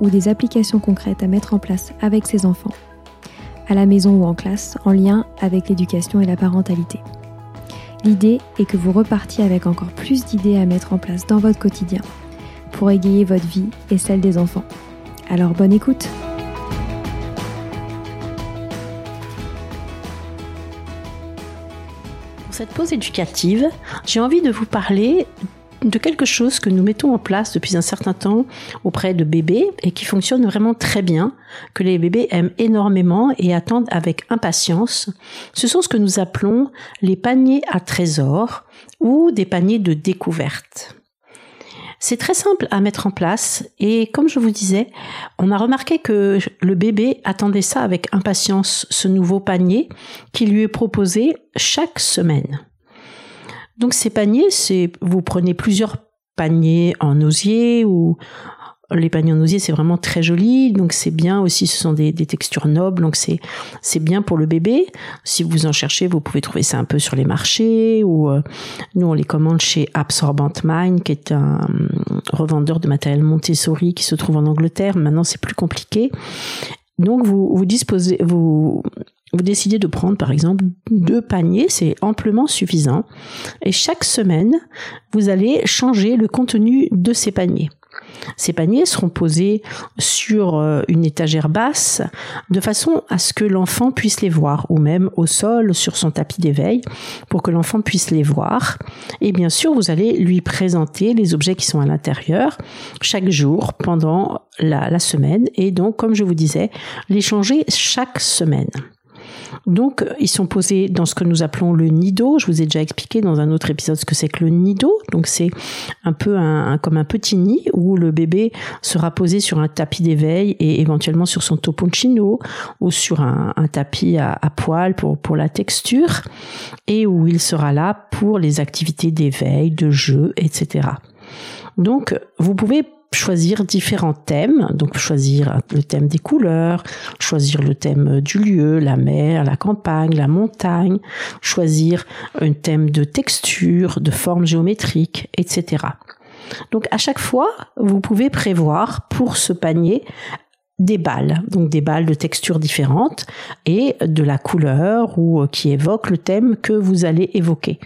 ou des applications concrètes à mettre en place avec ses enfants, à la maison ou en classe, en lien avec l'éducation et la parentalité. L'idée est que vous repartiez avec encore plus d'idées à mettre en place dans votre quotidien pour égayer votre vie et celle des enfants. Alors bonne écoute Pour cette pause éducative, j'ai envie de vous parler de quelque chose que nous mettons en place depuis un certain temps auprès de bébés et qui fonctionne vraiment très bien, que les bébés aiment énormément et attendent avec impatience. Ce sont ce que nous appelons les paniers à trésors ou des paniers de découverte. C'est très simple à mettre en place et comme je vous disais, on a remarqué que le bébé attendait ça avec impatience, ce nouveau panier qui lui est proposé chaque semaine. Donc ces paniers, c'est vous prenez plusieurs paniers en osier ou les paniers en osier c'est vraiment très joli. Donc c'est bien aussi ce sont des, textures nobles. Donc c'est c'est bien pour le bébé. Si vous en cherchez vous pouvez trouver ça un peu sur les marchés ou euh, nous on les commande chez Absorbent Mind qui est un euh, revendeur de matériel Montessori qui se trouve en Angleterre. Maintenant c'est plus compliqué. Donc vous vous disposez vous vous décidez de prendre par exemple deux paniers, c'est amplement suffisant. Et chaque semaine, vous allez changer le contenu de ces paniers. Ces paniers seront posés sur euh, une étagère basse de façon à ce que l'enfant puisse les voir ou même au sol sur son tapis d'éveil pour que l'enfant puisse les voir. Et bien sûr, vous allez lui présenter les objets qui sont à l'intérieur chaque jour pendant la, la semaine et donc, comme je vous disais, les changer chaque semaine. Donc, ils sont posés dans ce que nous appelons le nido. Je vous ai déjà expliqué dans un autre épisode ce que c'est que le nido. Donc, c'est un peu un, comme un petit nid où le bébé sera posé sur un tapis d'éveil et éventuellement sur son toponcino ou sur un, tapis à, à poil pour, pour la texture et où il sera là pour les activités d'éveil, de jeu, etc. Donc, vous pouvez choisir différents thèmes, donc choisir le thème des couleurs, choisir le thème du lieu, la mer, la campagne, la montagne, choisir un thème de texture, de forme géométrique, etc. Donc à chaque fois, vous pouvez prévoir pour ce panier des balles, donc des balles de textures différentes et de la couleur ou euh, qui évoque le thème que vous allez évoquer.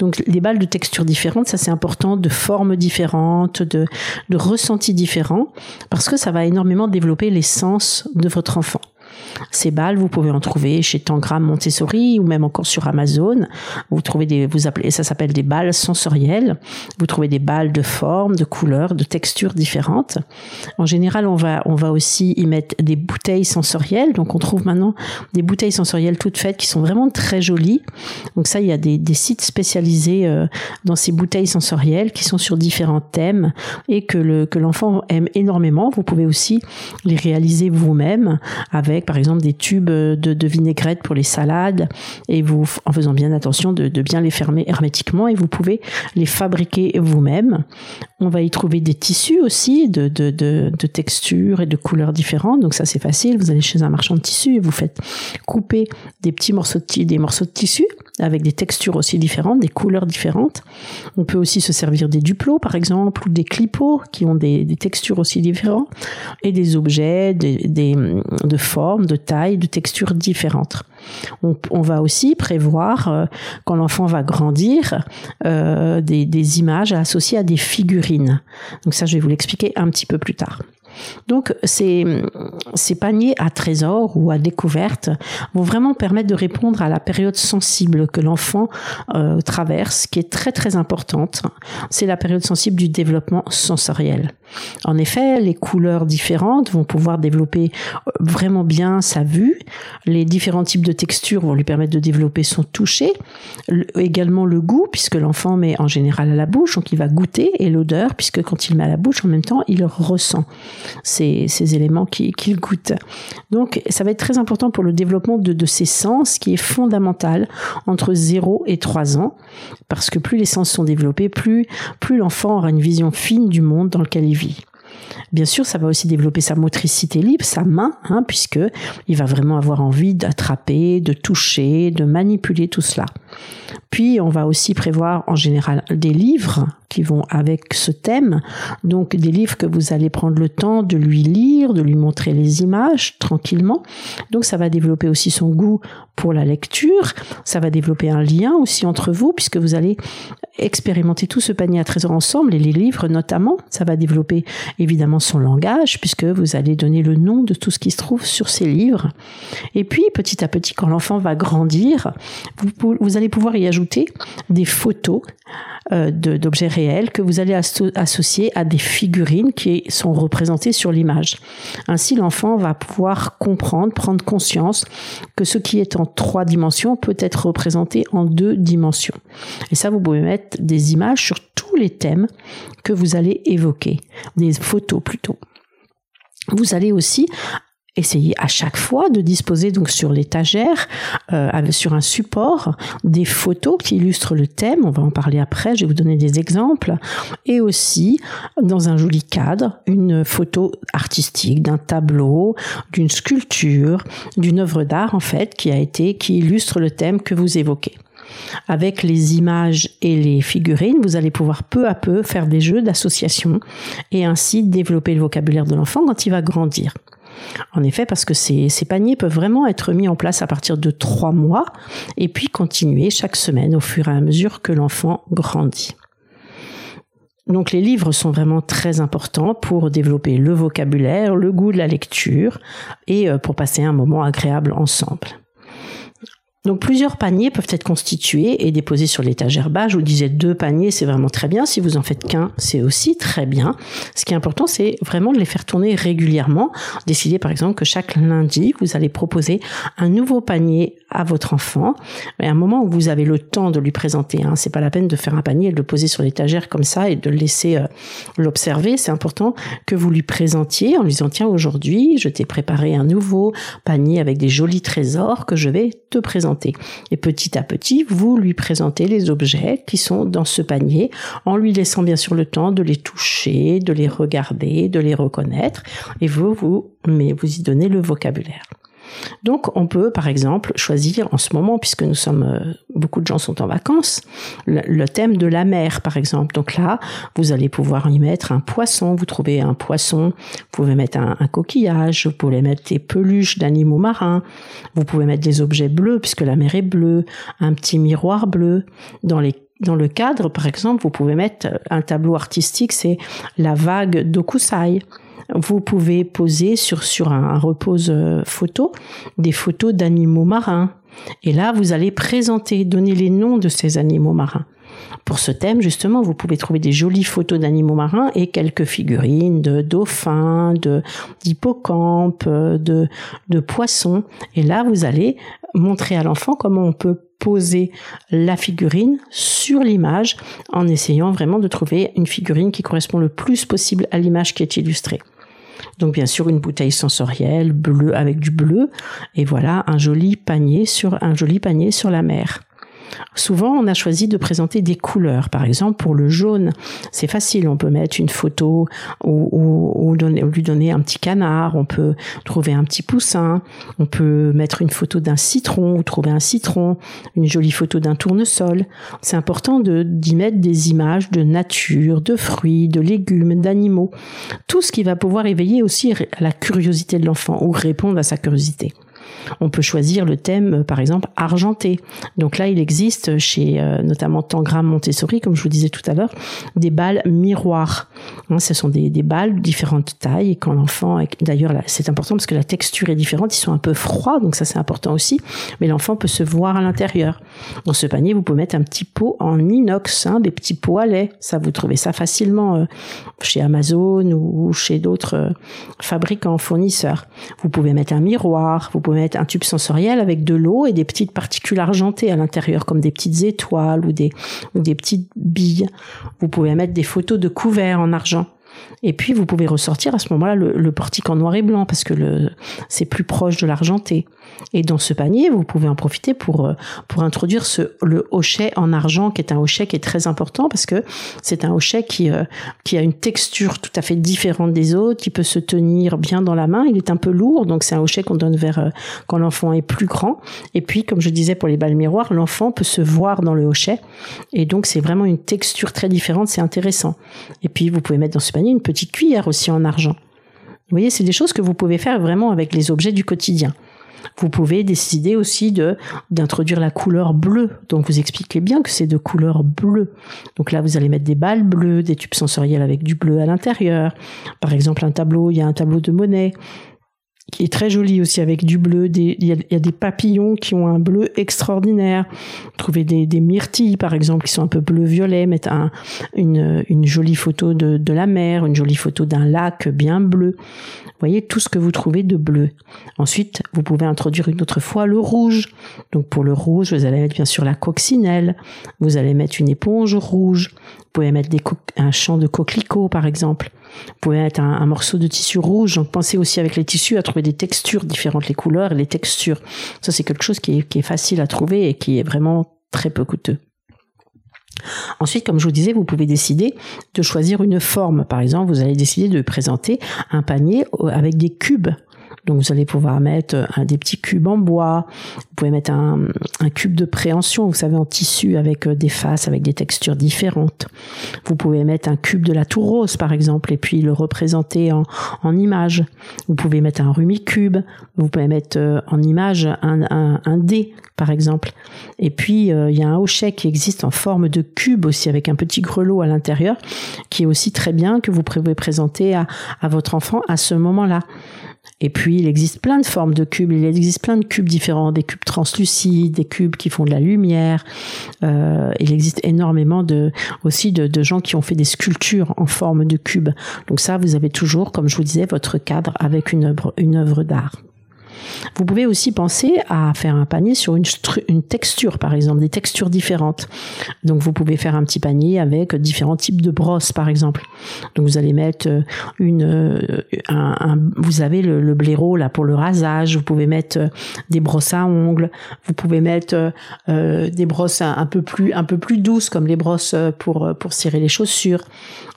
Donc des balles de textures différentes, ça c'est important, de formes différentes, de, de ressentis différents, parce que ça va énormément développer les sens de votre enfant. Ces balles, vous pouvez en trouver chez Tangram Montessori ou même encore sur Amazon. Vous trouvez des, vous appelez, ça s'appelle des balles sensorielles. Vous trouvez des balles de formes, de couleurs, de textures différentes. En général, on va, on va aussi y mettre des bouteilles sensorielles. Donc, on trouve maintenant des bouteilles sensorielles toutes faites qui sont vraiment très jolies. Donc ça, il y a des, des sites spécialisés euh, dans ces bouteilles sensorielles qui sont sur différents thèmes et que le, que l'enfant aime énormément. Vous pouvez aussi les réaliser vous-même avec, par exemple, exemple des tubes de, vinaigrette pour les salades et vous, en faisant bien attention de, bien les fermer hermétiquement et vous pouvez les fabriquer vous-même. On va y trouver des tissus aussi de, de, textures et de couleurs différentes. Donc ça c'est facile. Vous allez chez un marchand de tissus et vous faites couper des petits morceaux de, des de avec des textures aussi différentes, des couleurs différentes. On peut aussi se servir des duplos, par exemple, ou des clipots qui ont des, textures aussi différentes, et des objets des, de formes, de tailles, de textures différentes. On, va aussi prévoir, euh, quand l'enfant va grandir, euh, des, des images associées à des figurines. Donc ça, je vais vous l'expliquer un petit peu plus tard. Donc ces, paniers à trésors ou à découverte vont vraiment permettre de répondre à la période sensible que l'enfant euh, traverse, qui est très très importante. C'est la période sensible du développement sensoriel. En effet, les couleurs différentes vont pouvoir développer euh, vraiment bien sa vue. Les différents types de textures vont lui permettre de développer son toucher. également le goût, puisque l'enfant met en général à la bouche, donc il va goûter, et l'odeur, puisque quand il met à la bouche, en même temps, il ressent ces, éléments qu'il goûte. Donc, ça va être très important pour le développement de, de ces sens, qui est fondamental entre 0 et 3 ans, parce que plus les sens sont développés, plus, plus l'enfant aura une vision fine du monde dans lequel il vit. Bien sûr, ça va aussi développer sa motricité libre, sa main, hein, puisque il va vraiment avoir envie d'attraper, de toucher, de manipuler tout cela. Puis, on va aussi prévoir en général des livres qui vont avec ce thème. Donc des livres que vous allez prendre le temps de lui lire, de lui montrer les images tranquillement. Donc ça va développer aussi son goût pour la lecture. Ça va développer un lien aussi entre vous puisque vous allez expérimenter tout ce panier à trésors ensemble et les livres notamment. Ça va développer évidemment son langage puisque vous allez donner le nom de tout ce qui se trouve sur ces livres. Et puis petit à petit, quand l'enfant va grandir, vous, allez pouvoir y ajouter des photos euh, d'objets réels que vous allez associer à des figurines qui sont représentées sur l'image. Ainsi, l'enfant va pouvoir comprendre, prendre conscience que ce qui est en trois dimensions peut être représenté en deux dimensions. Et ça, vous pouvez mettre des images sur tous les thèmes que vous allez évoquer, des photos plutôt. Vous allez aussi Essayez à chaque fois de disposer donc sur l'étagère, euh, sur un support, des photos qui illustrent le thème. On va en parler après. Je vais vous donner des exemples. Et aussi dans un joli cadre, une photo artistique d'un tableau, d'une sculpture, d'une œuvre d'art en fait qui a été qui illustre le thème que vous évoquez. Avec les images et les figurines, vous allez pouvoir peu à peu faire des jeux d'association et ainsi développer le vocabulaire de l'enfant quand il va grandir. En effet, parce que ces, paniers peuvent vraiment être mis en place à partir de trois mois et puis continuer chaque semaine au fur et à mesure que l'enfant grandit. Donc les livres sont vraiment très importants pour développer le vocabulaire, le goût de la lecture et euh, pour passer un moment agréable ensemble. Donc plusieurs paniers peuvent être constitués et déposés sur l'étagère bas. Je vous disais deux paniers, c'est vraiment très bien. Si vous en faites qu'un, c'est aussi très bien. Ce qui est important, c'est vraiment de les faire tourner régulièrement. Décidez par exemple que chaque lundi, vous allez proposer un nouveau panier à votre enfant. Mais à un moment où vous avez le temps de lui présenter, hein, c'est pas la peine de faire un panier et de le poser sur l'étagère comme ça et de le laisser euh, l'observer. C'est important que vous lui présentiez en lui disant tiens aujourd'hui, je t'ai préparé un nouveau panier avec des jolis trésors que je vais te présenter et petit à petit, vous lui présentez les objets qui sont dans ce panier en lui laissant bien sûr le temps de les toucher, de les regarder, de les reconnaître et vous, vous, mais vous y donnez le vocabulaire. Donc on peut par exemple choisir en ce moment, puisque nous sommes euh, beaucoup de gens sont en vacances, le, thème de la mer par exemple. Donc là, vous allez pouvoir y mettre un poisson, vous trouvez un poisson, vous pouvez mettre un, coquillage, vous pouvez mettre des peluches d'animaux marins, vous pouvez mettre des objets bleus puisque la mer est bleue, un petit miroir bleu. Dans les dans le cadre, par exemple, vous pouvez mettre un tableau artistique, c'est la vague d'Okusai vous pouvez poser sur, sur un, repose euh, photo des photos d'animaux marins. Et là, vous allez présenter, donner les noms de ces animaux marins. Pour ce thème, justement, vous pouvez trouver des jolies photos d'animaux marins et quelques figurines de dauphins, de d'hippocampes, de, de poissons. Et là, vous allez montrer à l'enfant comment on peut poser la figurine sur l'image en essayant vraiment de trouver une figurine qui correspond le plus possible à l'image qui est illustrée. Donc bien sûr une bouteille sensorielle bleue avec du bleu et voilà un joli panier sur un joli panier sur la mer. Souvent, on a choisi de présenter des couleurs. Par exemple, pour le jaune, c'est facile. On peut mettre une photo ou, lui donner un petit canard. On peut trouver un petit poussin. On peut mettre une photo d'un citron ou trouver un citron. Une jolie photo d'un tournesol. C'est important d'y mettre des images de nature, de fruits, de légumes, d'animaux. Tout ce qui va pouvoir éveiller aussi la curiosité de l'enfant ou répondre à sa curiosité. On peut choisir le thème, euh, par exemple, argenté. Donc là, il existe chez euh, notamment Tangram Montessori, comme je vous disais tout à l'heure, des balles miroirs. Hein, ce sont des, balles de différentes tailles. Et quand l'enfant, d'ailleurs, c'est important parce que la texture est différente. Ils sont un peu froids, donc ça c'est important aussi. Mais l'enfant peut se voir à l'intérieur. Dans ce panier, vous pouvez mettre un petit pot en inox, hein, des petits pots à lait. Ça, vous trouvez ça facilement euh, chez Amazon ou chez d'autres fabricants, fournisseurs. Vous pouvez mettre un miroir. Vous pouvez un tube sensoriel avec de l'eau et des petites particules argentées à l'intérieur, comme des petites étoiles ou des, ou des petites billes. Vous pouvez mettre des photos de couverts en argent. Et puis vous pouvez ressortir à ce moment-là le, portique en noir et blanc parce que c'est plus proche de l'argenté. Et dans ce panier, vous pouvez en profiter pour euh, pour introduire le hochet en argent qui est un hochet qui est très important parce que c'est un hochet qui euh, qui a une texture tout à fait différente des autres, qui peut se tenir bien dans la main. Il est un peu lourd, donc c'est un hochet qu'on donne vers euh, quand l'enfant est plus grand. Et puis, comme je disais pour les balles miroirs, l'enfant peut se voir dans le hochet, et donc c'est vraiment une texture très différente. C'est intéressant. Et puis, vous pouvez mettre dans ce panier une petite cuillère aussi en argent. Vous voyez, c'est des choses que vous pouvez faire vraiment avec les objets du quotidien. Vous pouvez décider aussi de d'introduire la couleur bleue. Donc vous expliquez bien que c'est de couleur bleue. Donc là vous allez mettre des balles bleues, des tubes sensoriels avec du bleu à l'intérieur. Par exemple un tableau, il y a un tableau de monnaie qui est très joli aussi avec du bleu. il, y a, des papillons qui ont un bleu extraordinaire. Trouver des, myrtilles par exemple qui sont un peu bleu-violet, mettre une, une jolie photo de, la mer, une jolie photo d'un lac bien bleu. Voyez tout ce que vous trouvez de bleu. Ensuite, vous pouvez introduire une autre fois le rouge. Donc pour le rouge, vous allez mettre bien sûr la coccinelle. Vous allez mettre une éponge rouge. Vous pouvez mettre des un champ de coquelicots par exemple. Vous pouvez mettre un, morceau de tissu rouge. Donc pensez aussi avec les tissus à trouver des textures différentes, les couleurs les textures. Ça c'est quelque chose qui est facile à trouver et qui est vraiment très peu coûteux. Ensuite, comme je vous disais, vous pouvez décider de choisir une forme. Par exemple, vous allez décider de présenter un panier avec des cubes donc vous allez pouvoir mettre euh, des petits cubes en bois, vous pouvez mettre un, cube de préhension, vous savez, en tissu avec euh, des faces, avec des textures différentes. Vous pouvez mettre un cube de la tour rose, par exemple, et puis le représenter en, en image. Vous pouvez mettre un rumicube, vous pouvez mettre euh, en image un, un, un dé, par exemple. Et puis, il y a un hochet qui existe en forme de cube aussi, avec un petit grelot à l'intérieur, qui est aussi très bien, que vous pouvez présenter à, à votre enfant à ce moment-là. Et puis, il existe plein de formes de cubes. Il existe plein de cubes différents, des cubes translucides, des cubes qui font de la lumière. Euh, il existe énormément aussi de, de, gens qui ont fait des sculptures en forme de cubes. Donc ça, vous avez toujours, comme je vous disais, votre cadre avec une œuvre, une œuvre d'art. Vous pouvez aussi penser à faire un panier sur une, texture, par exemple, des textures différentes. Donc vous pouvez faire un petit panier avec différents types de brosses, par exemple. Donc vous allez mettre euh, une, euh, un, vous avez le, le, blaireau là pour le rasage. Vous pouvez mettre euh, des brosses à ongles. Vous pouvez mettre euh, des brosses un, peu plus un peu plus douces comme les brosses pour pour cirer les chaussures.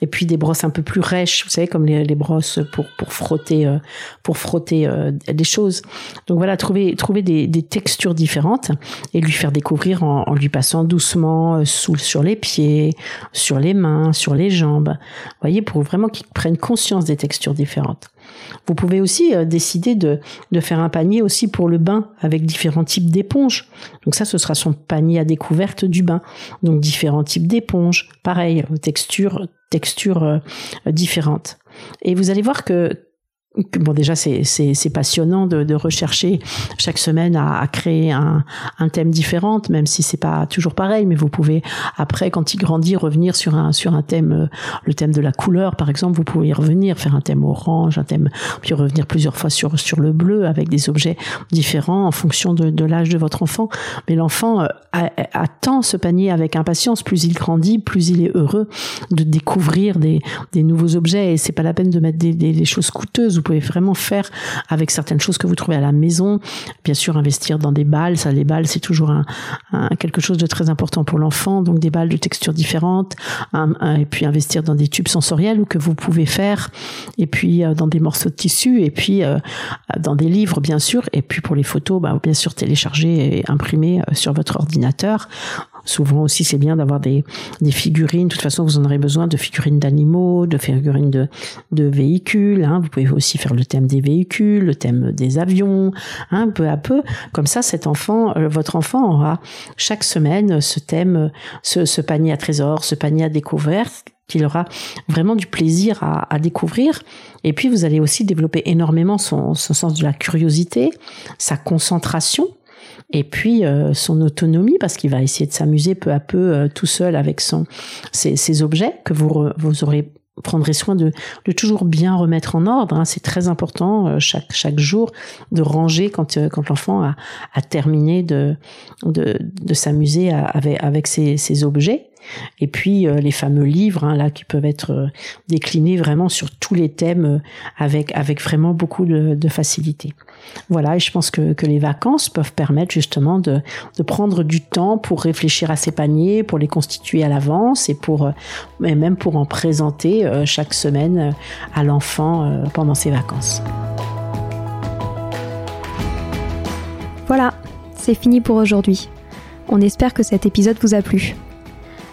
Et puis des brosses un peu plus rêches, vous savez comme les, les brosses pour pour frotter pour frotter des choses. Donc voilà, trouver, trouver des, textures différentes et lui faire découvrir en, lui passant doucement euh, sur les pieds, sur les mains, sur les jambes. Vous voyez, pour vraiment qu'il prenne conscience des textures différentes. Vous pouvez aussi euh, décider de, de faire un panier aussi pour le bain avec différents types d'éponges. Donc ça, ce sera son panier à découverte du bain. Donc différents types d'éponges, pareil, textures, textures euh, différentes. Et vous allez voir que bon déjà c'est c'est passionnant de, de, rechercher chaque semaine à, à créer un, un, thème différent même si c'est pas toujours pareil mais vous pouvez après quand il grandit revenir sur un sur un thème euh, le thème de la couleur par exemple vous pouvez y revenir faire un thème orange un thème puis revenir plusieurs fois sur sur le bleu avec des objets différents en fonction de, de l'âge de votre enfant. Mais l'enfant euh, attend ce panier avec impatience. Plus il grandit plus il est heureux de découvrir des, des nouveaux objets. Et c'est pas la peine de mettre des, des, des choses coûteuses pouvez vraiment faire avec certaines choses que vous trouvez à la maison. Bien sûr, investir dans des balles. Ça, les balles, c'est toujours quelque chose de très important pour l'enfant. Donc des balles de textures différentes. et puis investir dans des tubes sensoriels que vous pouvez faire. Et puis euh, dans des morceaux de tissu. Et puis euh, dans des livres, bien sûr. Et puis pour les photos, bah, bien sûr télécharger et imprimer euh, sur votre ordinateur. Souvent aussi, c'est bien d'avoir des, figurines. De toute façon, vous en aurez besoin de figurines d'animaux, de figurines de, véhicules. Hein. Vous pouvez aussi faire le thème des véhicules, le thème des avions, hein, peu à peu. Comme ça, cet enfant, euh, votre enfant aura chaque semaine ce thème, ce, panier à trésors, ce panier à découvert qu'il aura vraiment du plaisir à, découvrir. Et puis, vous allez aussi développer énormément son sens de la curiosité, sa concentration et puis euh, son autonomie parce qu'il va essayer de s'amuser peu à peu euh, tout seul avec son ses, objets que vous vous aurez prendrez soin de, de toujours bien remettre en ordre. Hein. C'est très important euh, chaque chaque jour de ranger quand quand l'enfant a, terminé de de, de s'amuser avec avec ses, ses objets. Et puis les fameux livres hein, là qui peuvent être déclinés vraiment sur tous les thèmes avec avec vraiment beaucoup de, facilité. Voilà, et je pense que, que les vacances peuvent permettre justement de, de prendre du temps pour réfléchir à ces paniers, pour les constituer à l'avance et pour et même pour en présenter euh, chaque semaine euh, à l'enfant euh, pendant ses vacances. Voilà, c'est fini pour aujourd'hui. On espère que cet épisode vous a plu.